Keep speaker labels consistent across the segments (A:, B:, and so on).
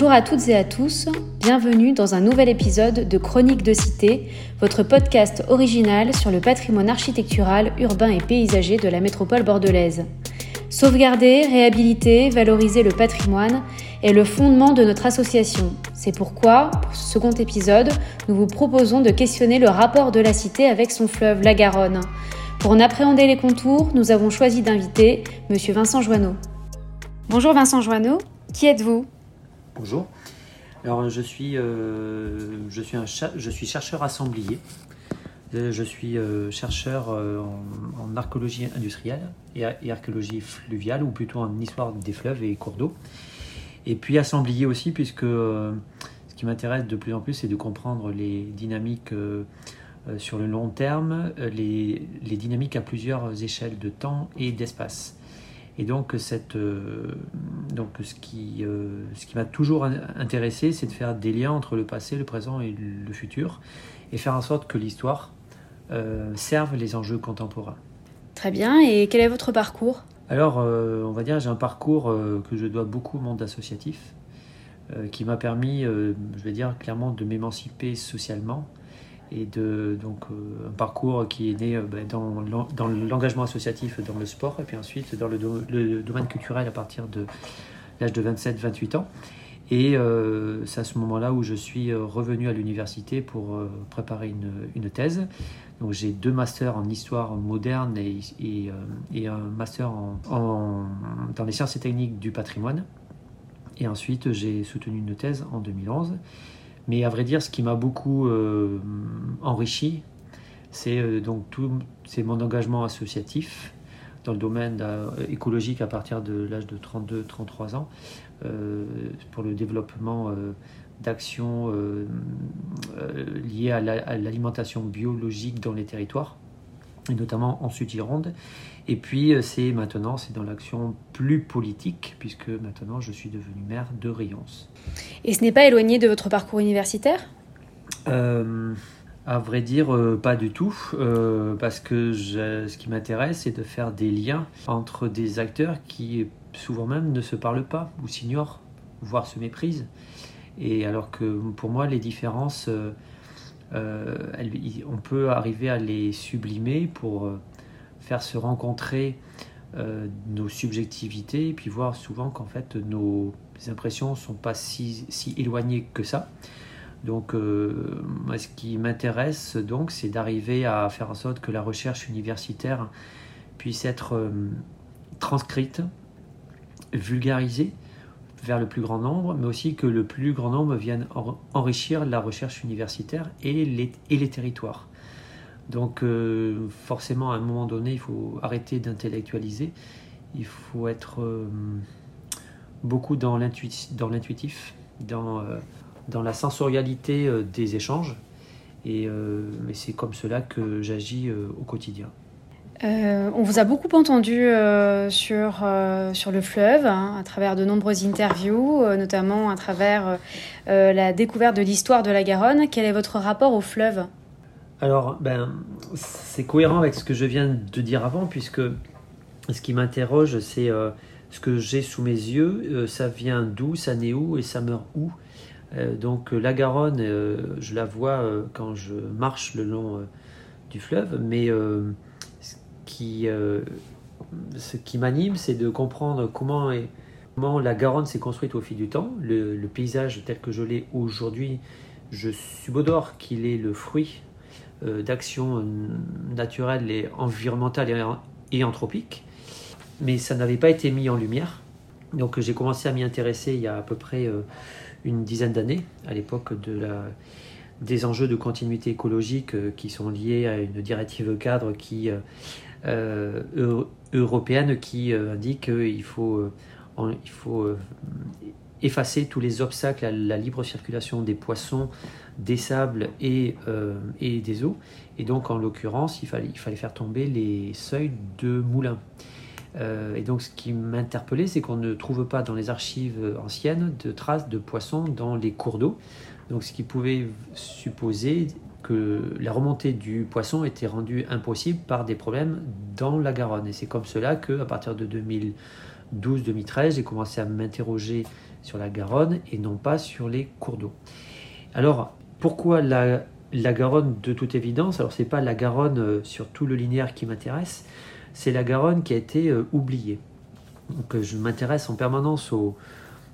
A: Bonjour à toutes et à tous, bienvenue dans un nouvel épisode de Chronique de Cité, votre podcast original sur le patrimoine architectural, urbain et paysager de la métropole bordelaise. Sauvegarder, réhabiliter, valoriser le patrimoine est le fondement de notre association. C'est pourquoi, pour ce second épisode, nous vous proposons de questionner le rapport de la cité avec son fleuve, la Garonne. Pour en appréhender les contours, nous avons choisi d'inviter M. Vincent Joanneau. Bonjour Vincent Joanneau, qui êtes-vous?
B: Bonjour. Alors je suis, euh, je suis, chercheur assemblier. Euh, je suis euh, chercheur en, archéologie industrielle et, archéologie fluviale, ou plutôt en histoire des fleuves et cours d'eau. Et puis assemblier aussi, puisque ce qui m'intéresse de plus en plus, c'est de comprendre les dynamiques sur le long terme, les, dynamiques à plusieurs échelles de temps et d'espace. Et donc, cette, euh, donc ce qui, euh, ce qui m'a toujours intéressé, c'est de faire des liens entre le passé, le présent et le futur, et faire en sorte que l'histoire euh, serve les enjeux contemporains.
A: Très bien, et quel est votre parcours?
B: Alors, on va dire, j'ai un parcours que je dois beaucoup au monde associatif, qui m'a permis, je vais dire clairement, de m'émanciper socialement et donc euh, un parcours qui est né euh, ben, dans, l'engagement associatif dans le sport et puis ensuite dans le, domaine culturel à partir de l'âge de 27-28 ans. Et euh, c'est à ce moment-là où je suis revenu à l'université pour préparer une, thèse. Donc j'ai deux masters en histoire moderne et, un master en, dans les sciences et techniques du patrimoine. Et ensuite j'ai soutenu une thèse en 2011 mais à vrai dire, ce qui m'a beaucoup euh, enrichi, c'est euh, donc tout, c'est mon engagement associatif dans le domaine euh, écologique à partir de l'âge de 32-33 ans pour le développement d'actions liées à l'alimentation biologique dans les territoires, et notamment en Sud-Gironde. Et puis c'est maintenant, c'est dans l'action plus politique, puisque maintenant je suis devenu maire de Rions.
A: Et ce n'est pas éloigné de votre parcours universitaire?
B: Euh, À vrai dire, euh, pas du tout, euh, parce que ce qui m'intéresse, c'est de faire des liens entre des acteurs qui souvent même ne se parlent pas ou s'ignorent, voire se méprisent. Et alors que pour moi, les différences, on peut arriver à les sublimer pour faire se rencontrer nos subjectivités et puis voir souvent qu'en fait nos impressions ne sont pas si, éloignées que ça. Donc, euh, ce qui m'intéresse, donc, c'est d'arriver à faire en sorte que la recherche universitaire puisse être euh, transcrite, vulgarisée vers le plus grand nombre, mais aussi que le plus grand nombre vienne enrichir la recherche universitaire et les, et territoires. Donc, euh, forcément, à un moment donné, il faut arrêter d'intellectualiser. Il faut être beaucoup dans l'intuitif, dans, euh, la sensorialité euh, des échanges. Et, euh, c'est comme cela que j'agis au quotidien.
A: On vous a beaucoup entendu sur, sur le fleuve, hein, à travers de nombreuses interviews, notamment à travers la découverte de l'histoire de la Garonne. Quel est votre rapport au fleuve?
B: Alors, ben, c'est cohérent avec ce que je viens de dire avant, puisque ce qui m'interroge, c'est ce que j'ai sous mes yeux, euh, ça vient d'où, ça naît où et ça meurt où? Euh, donc euh, la Garonne, je la vois quand je marche le long du fleuve, mais qui, ce qui m'anime, c'est de comprendre comment, la Garonne s'est construite au fil du temps. Le, paysage tel que je l'ai aujourd'hui, je subodore qu'il est le fruit d'actions naturelles environnementales et anthropiques mais ça n'avait pas été mis en lumière. Donc j'ai commencé à m'y intéresser il y a à peu près euh, une dizaine d'années, à l'époque des enjeux de continuité écologique euh, qui sont liés à une directive cadre qui, euh, européenne qui indique qu'il faut, il faut effacer tous les obstacles à la libre circulation des poissons, des sables et, et des eaux. Et donc en l'occurrence, il fallait, il fallait faire tomber les seuils de moulins. Euh, et donc ce qui m'interpellait, c'est qu'on ne trouve pas dans les archives anciennes de traces de poissons dans les cours d'eau. Donc ce qui pouvait supposer que la remontée du poisson était rendue impossible par des problèmes dans la Garonne. Et c'est comme cela qu'à partir de 2000, 2012-2013, j'ai commencé à m'interroger sur la Garonne et non pas sur les cours d'eau. Alors, pourquoi la, Garonne de toute évidence? Alors, c'est pas la Garonne euh, sur tout le linéaire qui m'intéresse, c'est la Garonne qui a été euh, oubliée. Donc, euh, je m'intéresse en permanence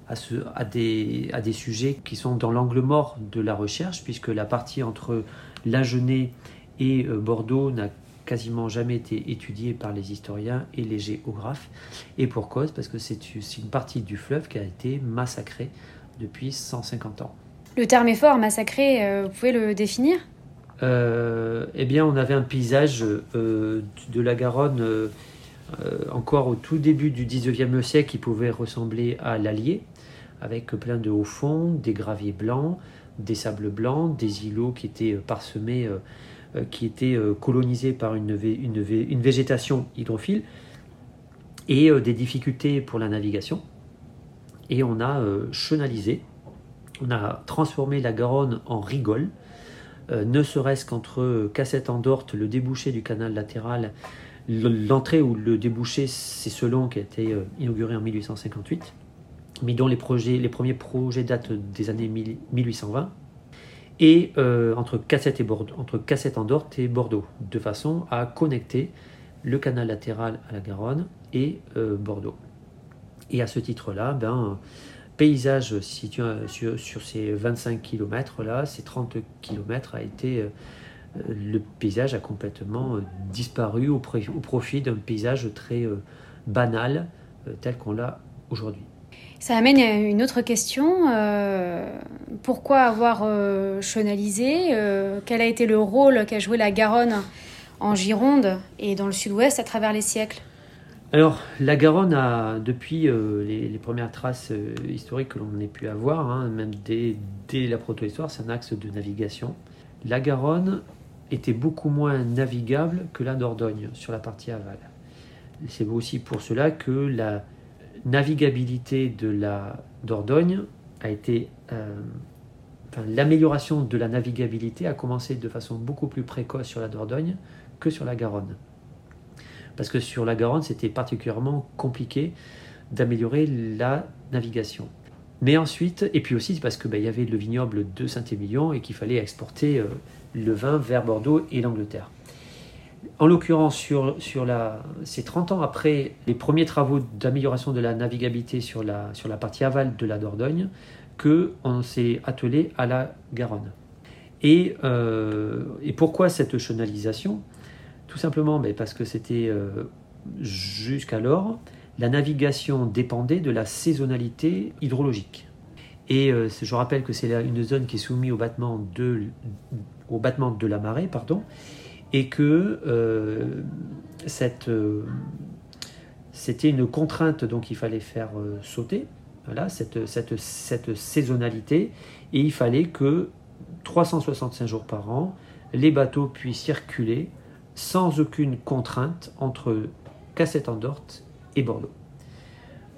B: à, ce, à, des, à, des, sujets qui sont dans l'angle mort de la recherche, puisque la partie entre l'Agenais et Bordeaux n'a quasiment jamais été étudiée par les historiens et les géographes. Et pour cause, parce que c'est une partie du fleuve qui a été massacrée depuis 150 ans.
A: Le terme est fort, massacré, euh, vous pouvez le définir?
B: Euh, Eh bien, on avait un paysage euh, de la Garonne encore au tout début du 19e siècle qui pouvait ressembler à l'Allier, avec plein de hauts fonds, des graviers blancs, des sables blancs, des îlots qui étaient parsemés, qui étaient colonisés par une, végétation hydrophile, et des difficultés pour la navigation. Et on a chenalisé on a transformé la Garonne en rigole, euh, ne serait-ce qu'entre Cassette-en-Dorte, le débouché du canal latéral, l'entrée ou le débouché, c'est selon qui a été euh, inauguré en 1858, mais dont les, projets, les premiers projets datent des années 1820, et euh, entre Cassette et Bordeaux, entre Cassette-en-Dorte et Bordeaux, de façon à connecter le canal latéral à la Garonne et Bordeaux. Et à ce titre-là, ben, paysage situé sur, ces 25 km là, ces 30 km a été euh, le paysage a complètement euh, disparu au, profit d'un paysage très euh, banal tel qu'on l'a aujourd'hui.
A: Ça amène à une autre question. pourquoi avoir chenalisé Quel a été le rôle qu'a joué la Garonne en Gironde et dans le sud-ouest à travers les siècles?
B: Alors, la Garonne depuis euh, les, premières traces euh, historiques que l'on ait pu avoir, hein, même dès, la protohistoire, c'est un axe de navigation. La Garonne était beaucoup moins navigable que la Dordogne sur la partie aval. C'est aussi pour cela que la navigabilité de la Dordogne a été. Euh, l'amélioration de la navigabilité a commencé de façon beaucoup plus précoce sur la Dordogne que sur la Garonne parce que sur la Garonne, c'était particulièrement compliqué d'améliorer la navigation. Mais ensuite, et puis aussi parce qu'il ben, y avait le vignoble de Saint-Émilion et qu'il fallait exporter euh, le vin vers Bordeaux et l'Angleterre. En l'occurrence, sur, sur la, c'est 30 ans après les premiers travaux d'amélioration de la navigabilité sur la, sur la partie aval de la Dordogne qu'on s'est attelé à la Garonne. Et, euh, et pourquoi cette chenalisation? Tout simplement mais parce que c'était euh, jusqu'alors, la navigation dépendait de la saisonnalité hydrologique. Et euh, je rappelle que c'est une zone qui est soumise au battement de, au battement de la marée, pardon, et que euh, cette, c'était une contrainte donc il fallait faire sauter voilà, cette, cette, saisonnalité, et il fallait que 365 jours par an, les bateaux puissent circuler sans aucune contrainte entre Cassette-en-Dorte et Bordeaux.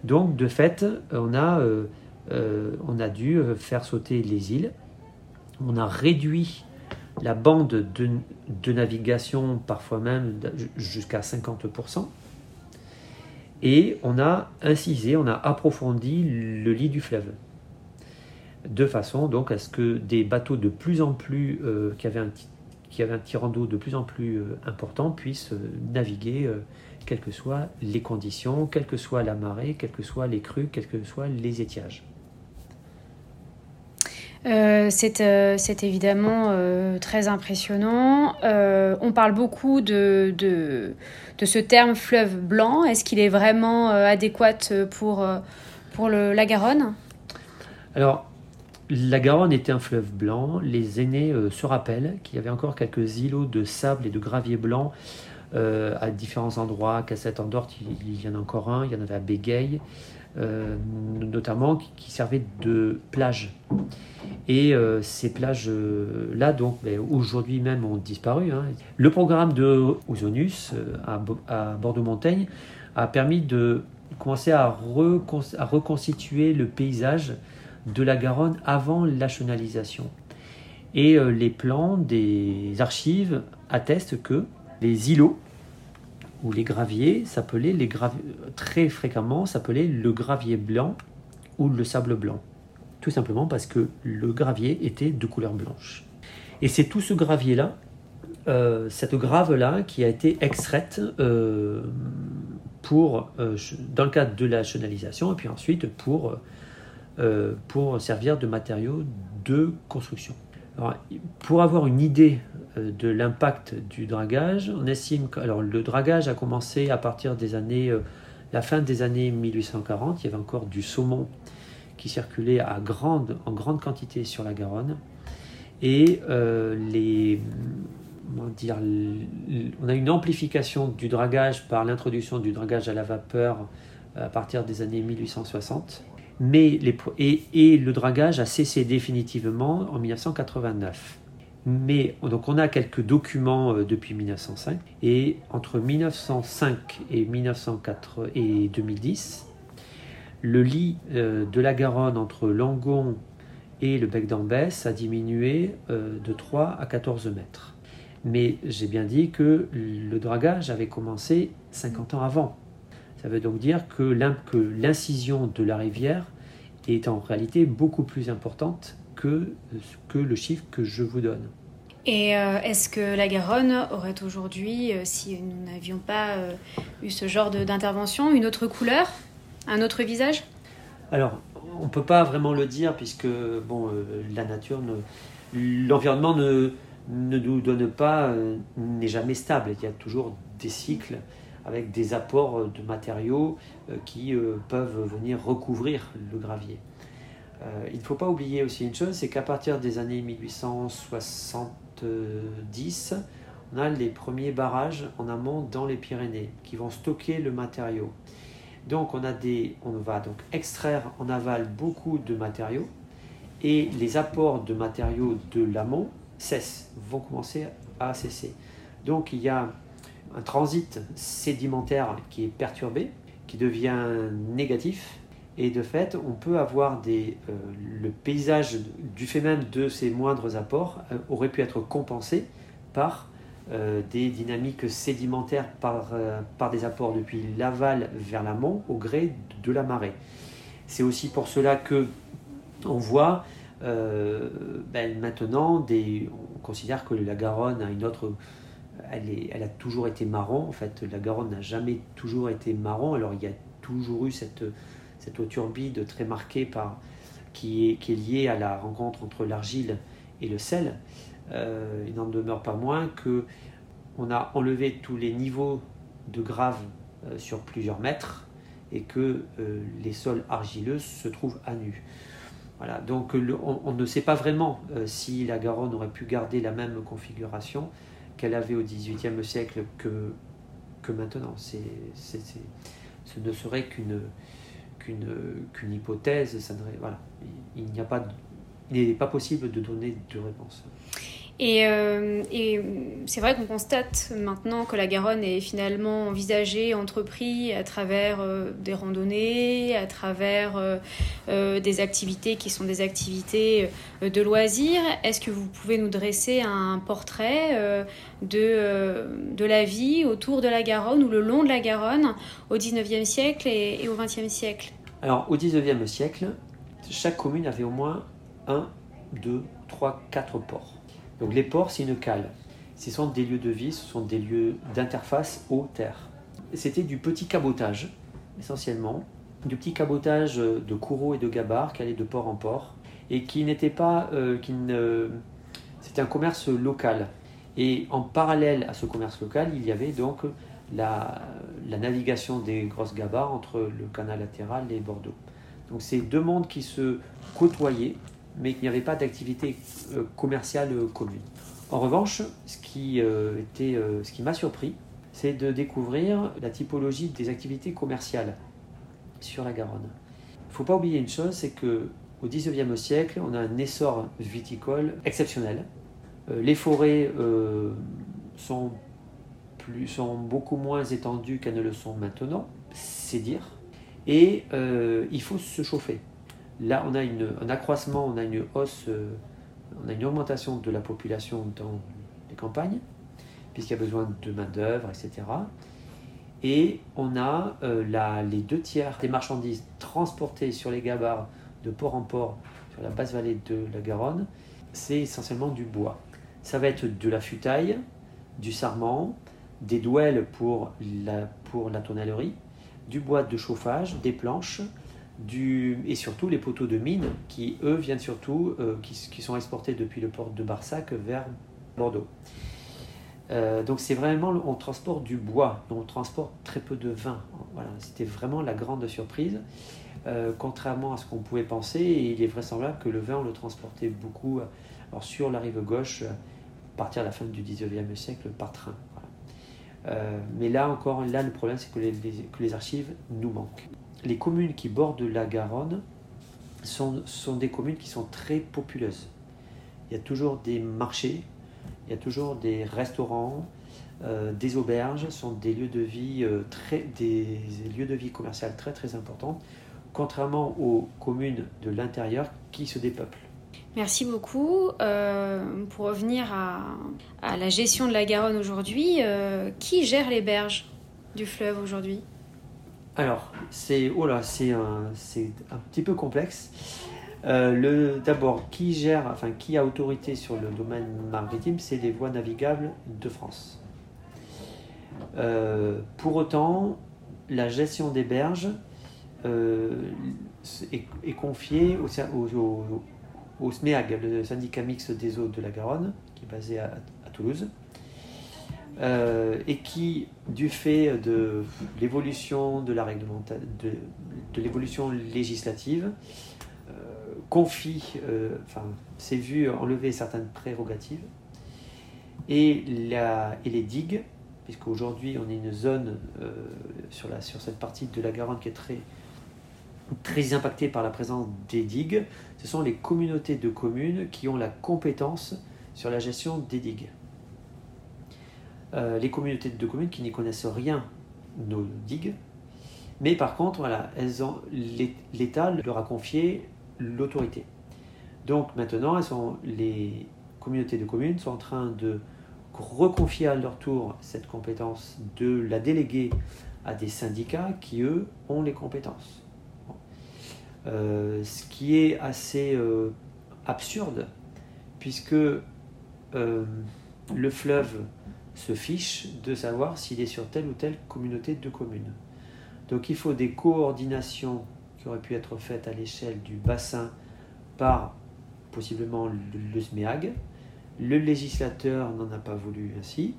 B: Donc, de fait, on a, euh, euh, dû euh, faire sauter les îles. On a réduit la bande de, navigation, parfois même jusqu'à 50%. Et on a incisé, on a approfondi le lit du fleuve. De façon donc à ce que des bateaux de plus en plus, qui avaient un tirant d'eau de plus en plus euh, important puisse euh, naviguer euh, quelles que soient les conditions, quelle que soit la marée, quelles que soient les crues, quels que soient les étiages.
A: C'est évidemment très impressionnant. on parle beaucoup de, ce terme fleuve blanc. Est-ce qu'il est vraiment adéquat pour, la Garonne?
B: Alors, la Garonne était un fleuve blanc. Les aînés euh, se rappellent qu'il y avait encore quelques îlots de sable et de gravier blanc euh, à différents endroits. Cassette en Dorte, il, y en a encore un. Il y en avait à Bégueil, euh, notamment, qui, servaient de plage. Et ces plages-là, donc, ben, aujourd'hui même, ont disparu. Hein. Le programme de Ouzonus à, Bordeaux-Montaigne a permis de commencer à reconstituer le paysage de la Garonne avant la chenalisation. Et euh, les plans des archives attestent que les îlots où les graviers s'appelaient très fréquemment s'appelaient le gravier blanc ou le sable blanc. Tout simplement parce que le gravier était de couleur blanche. Et c'est tout ce gravier-là, euh, cette grave-là, qui a été extraite euh, pour, euh, dans le cadre de la chenalisation et puis ensuite pour, pour servir de matériau de construction. pour avoir une idée de l'impact du dragage, on estime que alors, le dragage a commencé à partir des années, la fin des années 1840. Il y avait encore du saumon qui grande, en grande quantité sur la Garonne. Et euh, on a une amplification du dragage par l'introduction du dragage à la vapeur euh, à partir des années 1860. Mais et, le dragage a cessé définitivement en 1989. Mais donc on a quelques documents euh, depuis 1905 et entre 1905 et 1904 et 2010, le lit de la Garonne entre Langon et le bec d'Ambès a diminué euh, de 3 à 14 mètres. Mais j'ai bien dit que le dragage avait commencé 50 ans avant. Ça veut donc dire que l'incision de la rivière est en réalité beaucoup plus importante que, que le chiffre que je vous donne.
A: Et euh, est-ce que la Garonne aurait aujourd'hui, euh, si nous n'avions pas eu ce genre d'intervention, une autre couleur, un autre visage?
B: Alors, on ne peut pas vraiment le dire puisque bon, euh, la nature, l'environnement ne, ne, nous donne pas, euh, n'est jamais stable. Il y a toujours des cycles avec des apports de matériaux euh, qui peuvent venir recouvrir le gravier. il ne faut pas oublier aussi une chose, c'est qu'à partir des années 1870, on a les premiers barrages en amont dans les Pyrénées qui vont stocker le matériau. Donc on, a des, on va donc extraire en aval beaucoup de matériaux et les apports de matériaux de l'amont cessent, vont commencer à cesser. Donc il y a un transit sédimentaire qui est perturbé, qui devient négatif, et de fait on peut avoir des, euh, le paysage du fait même de ces moindres apports euh, aurait pu être compensé par euh, des dynamiques sédimentaires par, euh, par des apports depuis l'aval vers l'amont au gré de la marée. C'est aussi pour cela que on voit euh, ben, maintenant des, on considère que la Garonne a une autre elle, est, elle, a toujours été marron. En fait, la Garonne n'a jamais toujours été marron. Alors, il y a toujours eu cette, cette eau turbide très marquée par, qui, est, qui est liée à la rencontre entre l'argile et le sel. Euh, il n'en demeure pas moins que on a enlevé tous les niveaux de grave euh, sur plusieurs mètres et que euh, les sols argileux se trouvent à nu. Voilà, donc on, ne sait pas vraiment si la Garonne aurait pu garder la même configuration qu'elle avait au XVIIIe siècle que, que maintenant. C'est, ce ne serait qu'une, qu'une, hypothèse. Ça voilà. Il, n'y a pas, il n'est pas possible de donner de réponse.
A: Et, euh, et c'est vrai qu'on constate maintenant que la Garonne est finalement envisagée, entreprise à travers euh, des randonnées, à travers euh, des activités qui sont des activités de loisirs. Est-ce que vous pouvez nous dresser un portrait de, de la vie autour de la Garonne ou le long de la Garonne au 19e siècle et, et au 20e siècle?
B: Alors au 19e siècle, chaque commune avait au moins un, deux, trois, quatre ports. Donc les ports, c'est une cale. Ce sont des lieux de vie, ce sont des lieux d'interface eau-terre. C'était du petit cabotage, essentiellement, du petit cabotage de courreaux et de gabarres qui allait de port en port, et qui n'était pas... Euh, ne... C'était un commerce local. Et en parallèle à ce commerce local, il y avait donc la, la navigation des grosses gabarres entre le canal latéral et Bordeaux. Donc c'est deux mondes qui se côtoyaient mais qu'il n'y avait pas d'activité euh, commerciale euh, commune. En revanche, ce qui, euh, était, ce qui m'a surpris, c'est de découvrir la typologie des activités commerciales sur la Garonne. Il ne faut pas oublier une chose, c'est que au XIXe siècle, on a un essor viticole exceptionnel. les forêts sont, beaucoup moins étendues qu'elles ne le sont maintenant, c'est dire. Et il faut se chauffer. Là, on a un accroissement, on a une hausse, euh, on a une augmentation de la population dans les campagnes, puisqu'il y a besoin de main-d'œuvre, etc. Et on a euh, les deux tiers des marchandises transportées sur les gabarres de port en port sur la basse vallée de la Garonne, c'est essentiellement du bois. Ça va être de la futaille, du sarment, des douelles pour la, pour la tonnellerie, du bois de chauffage, des planches, et surtout les poteaux de mine qui, eux, viennent surtout, euh, qui, sont exportés depuis le port de Barsac vers Bordeaux. Euh, donc c'est vraiment, on transporte du bois, on transporte très peu de vin. Voilà, c'était vraiment la grande surprise. Euh, contrairement à ce qu'on pouvait penser, il est vraisemblable que le vin, on le transportait beaucoup sur la rive gauche, à partir de la fin du 19e siècle, par train. mais là encore, là le problème, c'est que les archives nous manquent les communes qui bordent la Garonne sont, sont, des communes qui sont très populeuses. Il y a toujours des marchés, il y a toujours des restaurants, euh, des auberges, sont des lieux de vie euh, très, des lieux de vie commercial très très importants, contrairement aux communes de l'intérieur qui se dépeuplent.
A: Merci beaucoup. Euh, pour revenir à, à, la gestion de la Garonne aujourd'hui, qui gère les berges du fleuve aujourd'hui?
B: Alors, c'est oh c'est un, un, petit peu complexe. Euh, d'abord, qui gère, enfin, qui a autorité sur le domaine maritime, c'est les voies navigables de France. Euh, pour autant, la gestion des berges euh, est, confiée au, au, SMEAG, le syndicat mixte des eaux de la Garonne, qui est basé à Toulouse. Euh, et qui, du fait de l'évolution de la réglementation, de, l'évolution législative, euh, confie, euh, enfin, s'est vu enlever certaines prérogatives et, la, et les digues, puisqu'aujourd'hui on est une zone sur, la, sur cette partie de la Garonne qui est très, très impactée par la présence des digues, ce sont les communautés de communes qui ont la compétence sur la gestion des digues. Euh, les communautés de communes qui n'y connaissent rien nos digues. Mais par contre, voilà, l'État leur a confié l'autorité. Donc maintenant, elles sont, les communautés de communes sont en train de reconfier à leur tour cette compétence, de la déléguer à des syndicats qui, eux, ont les compétences. Euh, ce qui est assez euh, absurde, puisque le fleuve se fiche de savoir s'il est sur telle ou telle communauté de communes. Donc il faut des coordinations qui auraient pu être faites à l'échelle du bassin par possiblement le SMEAG. Le législateur n'en a pas voulu ainsi.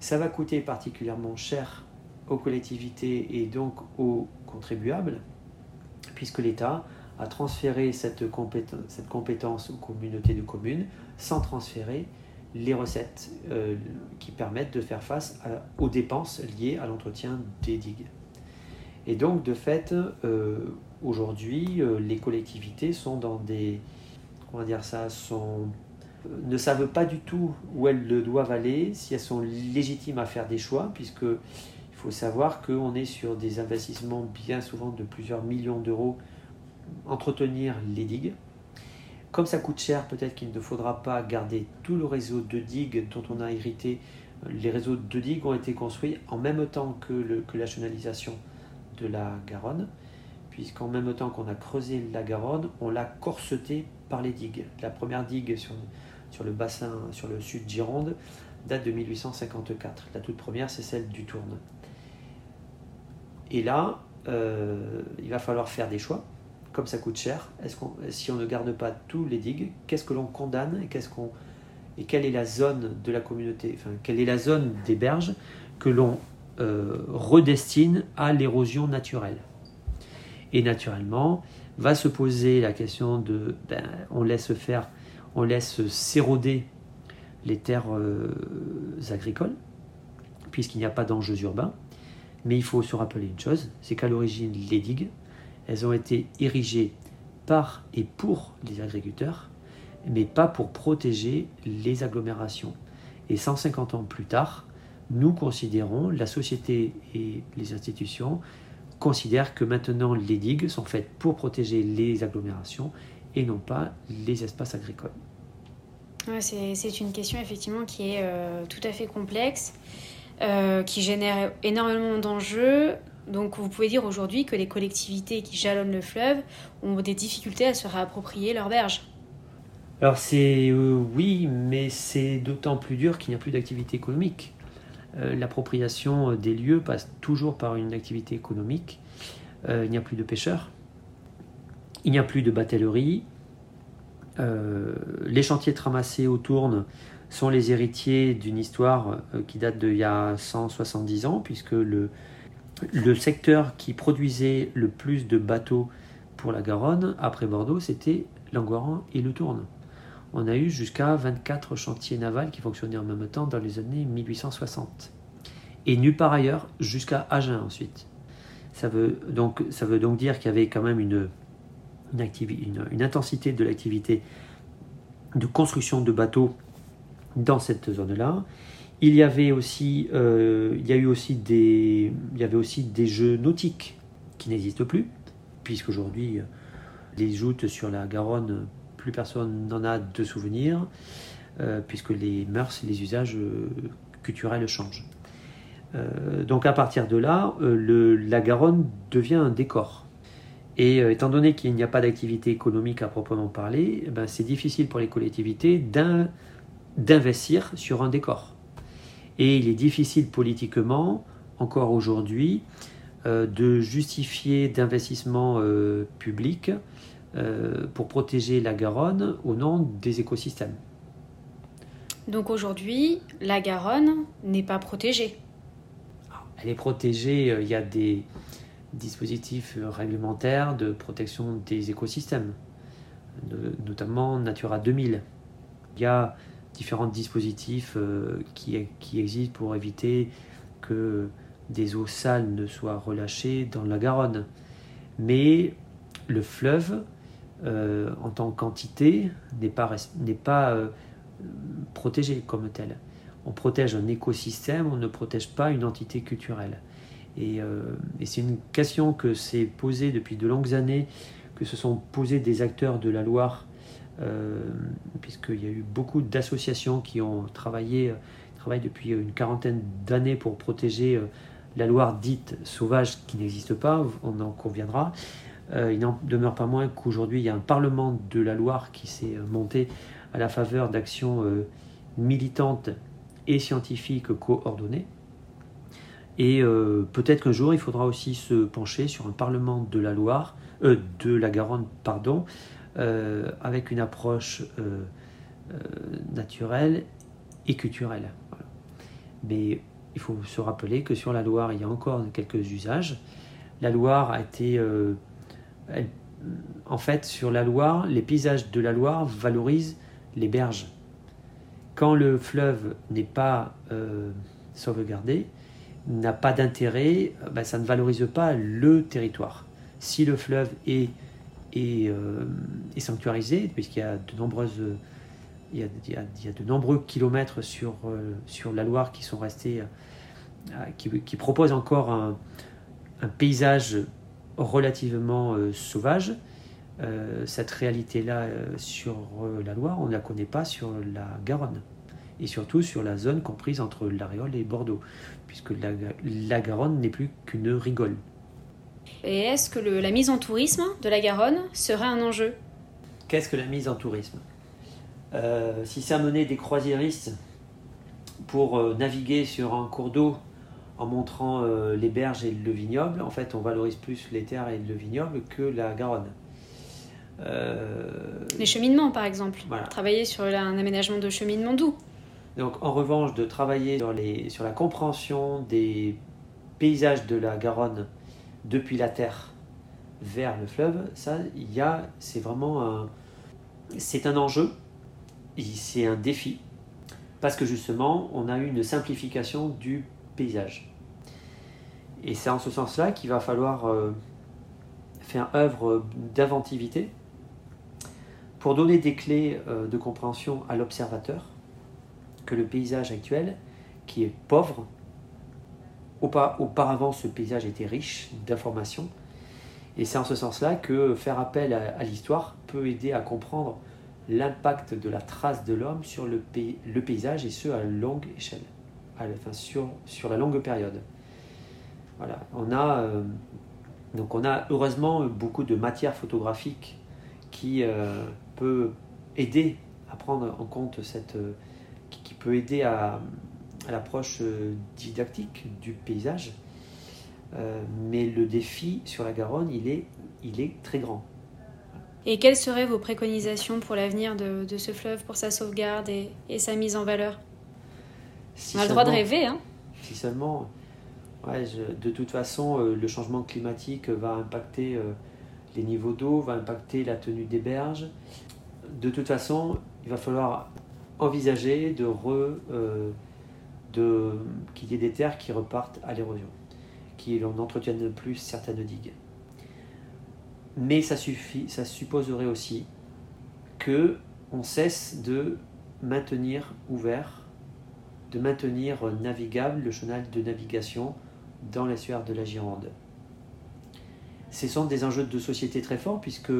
B: Ça va coûter particulièrement cher aux collectivités et donc aux contribuables, puisque l'État a transféré cette compétence, cette compétence aux communautés de communes sans transférer les recettes euh, qui permettent de faire face aux dépenses liées à l'entretien des digues. Et donc, de fait, euh, aujourd'hui, euh, les collectivités sont dans des. Comment dire ça sont, ne savent pas du tout où elles le doivent aller, si elles sont légitimes à faire des choix, puisque il faut savoir qu'on est sur des investissements bien souvent de plusieurs millions d'euros entretenir les digues. Comme ça coûte cher, peut-être qu'il ne faudra pas garder tout le réseau de digues dont on a hérité. Les réseaux de digues ont été construits en même temps que, la chenalisation de la Garonne, puisqu'en même temps qu'on a creusé la Garonne, on l'a corseté par les digues. La première digue sur, sur le bassin, sur le sud Gironde, date de 1854. La toute première, c'est celle du Tourne. Et là, euh, il va falloir faire des choix comme ça coûte cher, est-ce qu'on, si on ne garde pas tous les digues, qu'est-ce que l'on condamne et, qu'est-ce qu'on, et quelle est la zone de la communauté, enfin, quelle est la zone des berges que l'on euh, redestine à l'érosion naturelle? Et naturellement, va se poser la question de, ben, on laisse faire, on laisse s'éroder les terres euh, agricoles, puisqu'il n'y a pas d'enjeux urbains. Mais il faut se rappeler une chose, c'est qu'à l'origine, les digues, elles ont été érigées par et pour les agriculteurs, mais pas pour protéger les agglomérations. Et 150 ans plus tard, nous considérons, la société et les institutions considèrent que maintenant les digues sont faites pour protéger les agglomérations et non pas les espaces agricoles.
A: c'est une question effectivement qui est euh, tout à fait complexe. qui génère énormément d'enjeux. Donc vous pouvez dire aujourd'hui que les collectivités qui jalonnent le fleuve ont des difficultés à se réapproprier leurs berges.
B: Alors c'est oui, mais c'est d'autant plus dur qu'il n'y a plus d'activité économique. L'appropriation des lieux passe toujours par une activité économique. il n'y a plus de pêcheurs, il n'y a plus de batellerie. Euh, les chantiers de ramassés au sont les héritiers d'une histoire euh, qui date d'il y a 170 ans, puisque le, le secteur qui produisait le plus de bateaux pour la Garonne, après Bordeaux, c'était Langoiran et le Tourne. On a eu jusqu'à 24 chantiers navals qui fonctionnaient en même temps dans les années 1860. Et nulle part ailleurs, jusqu'à Agen ensuite. Ça veut donc, ça veut donc dire qu'il y avait quand même une, une, intensité de l'activité de construction de bateaux dans cette zone-là. Il y avait aussi, euh, il y a eu aussi des, il y avait aussi des jeux nautiques qui n'existent plus, puisqu'aujourd'hui les joutes sur la Garonne, plus personne n'en a de souvenirs, euh, puisque les mœurs et les usages euh, culturels changent. donc à partir de là, la Garonne devient un décor. Et euh, étant donné qu'il n'y a pas d'activité économique à proprement parler, eh ben, c'est difficile pour les collectivités d'investir sur un décor. Et il est difficile politiquement, encore aujourd'hui, euh, de justifier d'investissements euh, publics pour protéger la Garonne au nom des écosystèmes.
A: Donc aujourd'hui, la Garonne n'est pas protégée.
B: Elle est protégée, il y a des, dispositifs réglementaires de protection des écosystèmes, notamment Natura 2000. Il y a différents dispositifs euh, qui, qui existent pour éviter que des eaux sales ne soient relâchées dans la Garonne. Mais le fleuve, euh, en tant qu'entité, n'est pas, pas euh, protégé comme tel. On protège un écosystème, on ne protège pas une entité culturelle. Euh, et, c'est une question que s'est posée depuis de longues années, que se sont posés des acteurs de la Loire, puisqu'il y a eu beaucoup d'associations qui ont travaillé, travaillent depuis une quarantaine d'années pour protéger euh, la Loire dite sauvage qui n'existe pas, on en conviendra. il n'en demeure pas moins qu'aujourd'hui il y a un Parlement de la Loire qui s'est monté à la faveur d'actions militantes et scientifiques coordonnées. Et euh, peut-être qu'un jour, il faudra aussi se pencher sur un Parlement de la Loire, euh, de la Garonne, pardon, euh, avec une approche naturelle et culturelle. Mais il faut se rappeler que sur la Loire, il y a encore quelques usages. La Loire a été... en fait, sur la Loire, les paysages de la Loire valorisent les berges. Quand le fleuve n'est pas sauvegardé, n'a pas d'intérêt, ben, ça ne valorise pas le territoire. Si le fleuve est, est, euh, sanctuarisé, puisqu'il y a de nombreux kilomètres sur, euh, sur la Loire qui sont restés, euh, qui, proposent encore un, un paysage relativement sauvage. cette réalité-là sur la Loire, on ne la connaît pas sur la Garonne et surtout sur la zone comprise entre l'Aréole et Bordeaux, puisque la, Garonne n'est plus qu'une rigole.
A: Et est-ce que la mise en tourisme de la Garonne serait un enjeu?
B: Qu'est-ce que la mise en tourisme? Euh, Si ça menait des croisiéristes pour euh, naviguer sur un cours d'eau en montrant euh, les berges et le vignoble, en fait on valorise plus les terres et le vignoble que la Garonne.
A: Les cheminements par exemple. Travailler sur un aménagement de cheminement doux.
B: Donc, en revanche, de travailler sur, les, sur la compréhension des paysages de la Garonne depuis la terre vers le fleuve, ça, il y a, c'est vraiment un, c'est un enjeu, c'est un défi, parce que justement, on a eu une simplification du paysage. Et c'est en ce sens-là qu'il va falloir euh, faire œuvre d'inventivité pour donner des clés euh, de compréhension à l'observateur que le paysage actuel, qui est pauvre, auparavant ce paysage était riche d'informations, et c'est en ce sens-là que faire appel à, l'histoire peut aider à comprendre l'impact de la trace de l'homme sur le, le, paysage, et ce à longue échelle. enfin, sur, la longue période. Voilà, on a, euh, donc on a heureusement beaucoup de matière photographique qui euh, peut aider à prendre en compte cette, qui, peut aider à, à l'approche didactique du paysage. mais le défi sur la Garonne, il est, il est très grand.
A: Et quelles seraient vos préconisations pour l'avenir de, ce fleuve, pour sa sauvegarde et, sa mise en valeur? On a le droit de rêver, hein
B: Si seulement. Ouais, de toute façon, euh, le changement climatique va impacter euh, les niveaux d'eau, va impacter la tenue des berges. De toute façon, il va falloir envisager de re, euh, qu'il y ait des terres qui repartent à l'érosion, qu'on n'entretienne plus certaines digues. Mais ça, ça supposerait aussi que on cesse de maintenir ouvert, de maintenir navigable le chenal de navigation dans l'estuaire de la Gironde. Ce sont des enjeux de société très forts puisque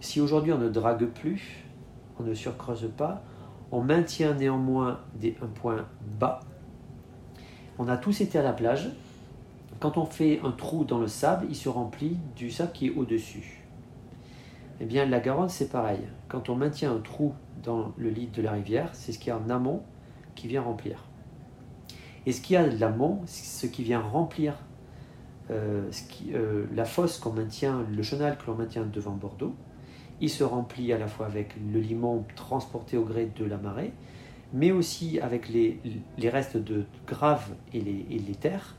B: si aujourd'hui on ne drague plus, on ne surcreuse pas, on maintient néanmoins un point bas. On a tous été à la plage, quand on fait un trou dans le sable, il se remplit du sable qui est au-dessus. Eh bien, la Garonne, c'est pareil. Quand on maintient un trou dans le lit de la rivière, c'est ce qui est en amont qui vient remplir. Et ce qui a l'amont, c'est ce qui vient remplir euh, euh, la fosse qu'on maintient, le chenal que l'on maintient devant Bordeaux. Il se remplit à la fois avec le limon transporté au gré de la marée, mais aussi avec les, restes de graves et les, terres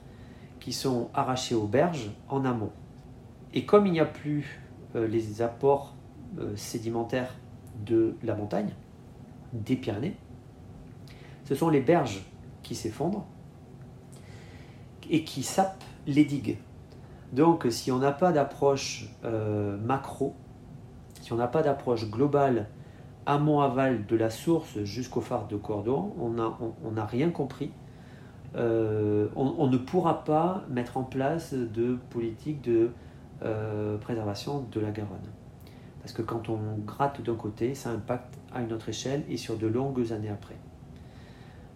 B: qui sont arrachés aux berges en amont. Et comme il n'y a plus euh, les apports euh, sédimentaires de la montagne, des Pyrénées, ce sont les berges qui s'effondrent et qui sapent les digues. Donc si on n'a pas d'approche euh, macro, si on n'a pas d'approche globale amont-aval de la source jusqu'au phare de Cordon, on n'a rien compris euh, on, ne pourra pas mettre en place de politique de euh, préservation de la Garonne. Parce que quand on gratte d'un côté, ça impacte à une autre échelle et sur de longues années après.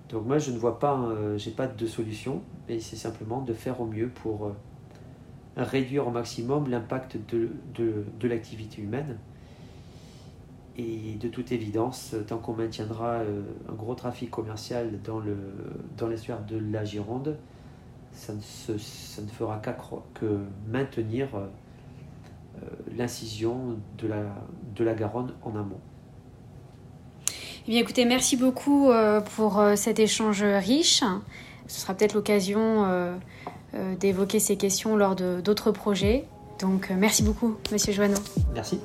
B: Donc moi, je ne vois pas, euh, j'ai pas de solution, mais c'est simplement de faire au mieux pour réduire au maximum l'impact de l'activité humaine et de toute évidence, tant qu'on maintiendra euh, un gros trafic commercial dans, le, dans l'estuaire de la Gironde, ça ne, ça ne fera qu'à que maintenir euh, euh, l'incision de la, de la Garonne en amont.
A: Eh bien, écoutez, merci beaucoup pour cet échange riche. Ce sera peut-être l'occasion d'évoquer ces questions lors d'autres projets. Donc, merci beaucoup, Monsieur Joanneau.
B: Merci.